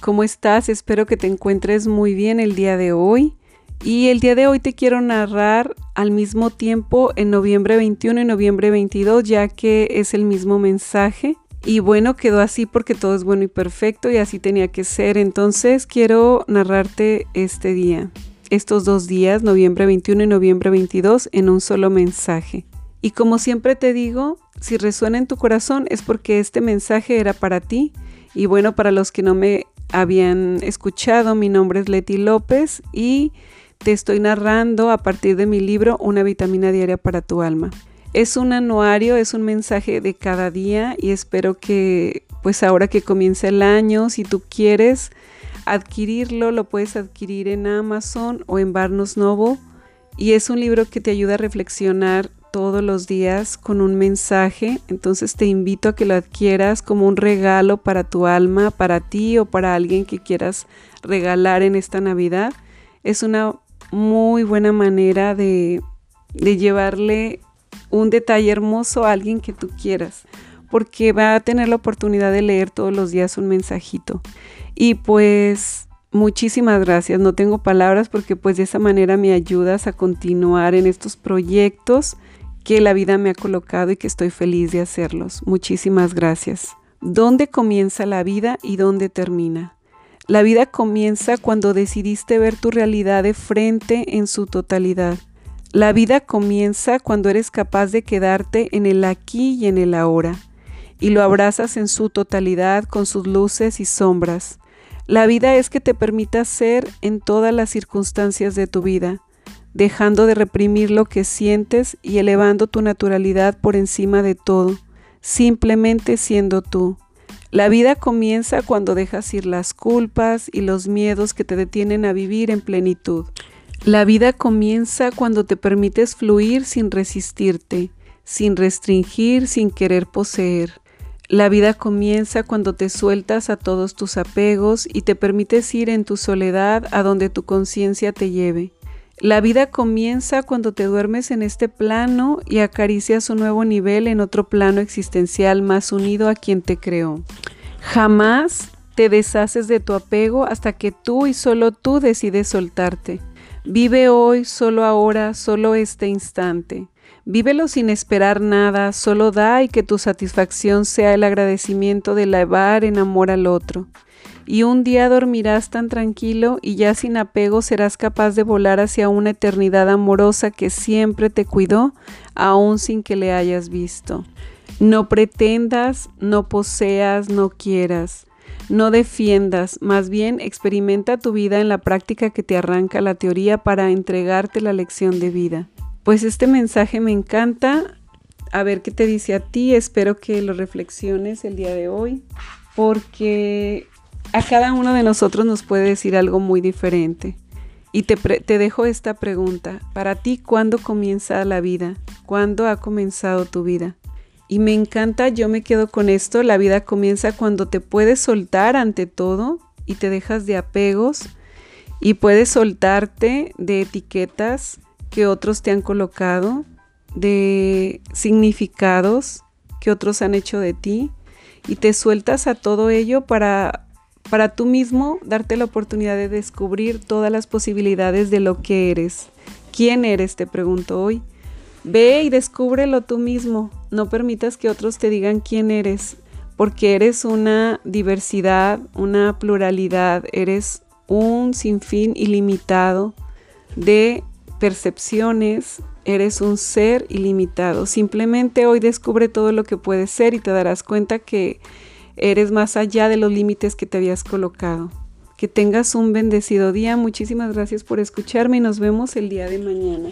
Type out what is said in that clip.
¿Cómo estás? Espero que te encuentres muy bien el día de hoy. Y el día de hoy te quiero narrar al mismo tiempo en noviembre 21 y noviembre 22, ya que es el mismo mensaje. Y bueno, quedó así porque todo es bueno y perfecto y así tenía que ser. Entonces quiero narrarte este día, estos dos días, noviembre 21 y noviembre 22, en un solo mensaje. Y como siempre te digo, si resuena en tu corazón es porque este mensaje era para ti. Y bueno, para los que no me habían escuchado, mi nombre es Leti López y te estoy narrando a partir de mi libro Una vitamina diaria para tu alma. Es un anuario, es un mensaje de cada día y espero que pues ahora que comienza el año, si tú quieres adquirirlo, lo puedes adquirir en Amazon o en Barnes Noble y es un libro que te ayuda a reflexionar todos los días con un mensaje. Entonces te invito a que lo adquieras como un regalo para tu alma, para ti o para alguien que quieras regalar en esta Navidad. Es una muy buena manera de, de llevarle un detalle hermoso a alguien que tú quieras, porque va a tener la oportunidad de leer todos los días un mensajito. Y pues muchísimas gracias, no tengo palabras porque pues de esa manera me ayudas a continuar en estos proyectos que la vida me ha colocado y que estoy feliz de hacerlos. Muchísimas gracias. ¿Dónde comienza la vida y dónde termina? La vida comienza cuando decidiste ver tu realidad de frente en su totalidad. La vida comienza cuando eres capaz de quedarte en el aquí y en el ahora, y lo abrazas en su totalidad con sus luces y sombras. La vida es que te permita ser en todas las circunstancias de tu vida dejando de reprimir lo que sientes y elevando tu naturalidad por encima de todo, simplemente siendo tú. La vida comienza cuando dejas ir las culpas y los miedos que te detienen a vivir en plenitud. La vida comienza cuando te permites fluir sin resistirte, sin restringir, sin querer poseer. La vida comienza cuando te sueltas a todos tus apegos y te permites ir en tu soledad a donde tu conciencia te lleve. La vida comienza cuando te duermes en este plano y acaricias un nuevo nivel en otro plano existencial más unido a quien te creó. Jamás te deshaces de tu apego hasta que tú y solo tú decides soltarte. Vive hoy, solo ahora, solo este instante. Vívelo sin esperar nada, solo da y que tu satisfacción sea el agradecimiento de lavar en amor al otro y un día dormirás tan tranquilo y ya sin apego serás capaz de volar hacia una eternidad amorosa que siempre te cuidó, aun sin que le hayas visto. No pretendas, no poseas, no quieras. No defiendas, más bien experimenta tu vida en la práctica que te arranca la teoría para entregarte la lección de vida. Pues este mensaje me encanta. A ver qué te dice a ti. Espero que lo reflexiones el día de hoy. Porque a cada uno de nosotros nos puede decir algo muy diferente. Y te, te, dejo esta pregunta. Para ti, ¿cuándo comienza la vida? ¿Cuándo ha comenzado tu vida? Y me encanta, yo me quedo con esto. La vida comienza cuando te puedes soltar ante todo y te dejas de apegos y puedes soltarte de etiquetas que otros te han colocado, de significados que otros han hecho de ti y te sueltas a todo ello para para tú mismo darte la oportunidad de descubrir todas las posibilidades de lo que eres. ¿Quién eres? Te pregunto hoy. Ve y descúbrelo tú mismo. No permitas que otros te digan quién eres, porque eres una diversidad, una pluralidad, eres un sinfín ilimitado de percepciones, eres un ser ilimitado. Simplemente hoy descubre todo lo que puedes ser y te darás cuenta que eres más allá de los límites que te habías colocado. Que tengas un bendecido día. Muchísimas gracias por escucharme y nos vemos el día de mañana.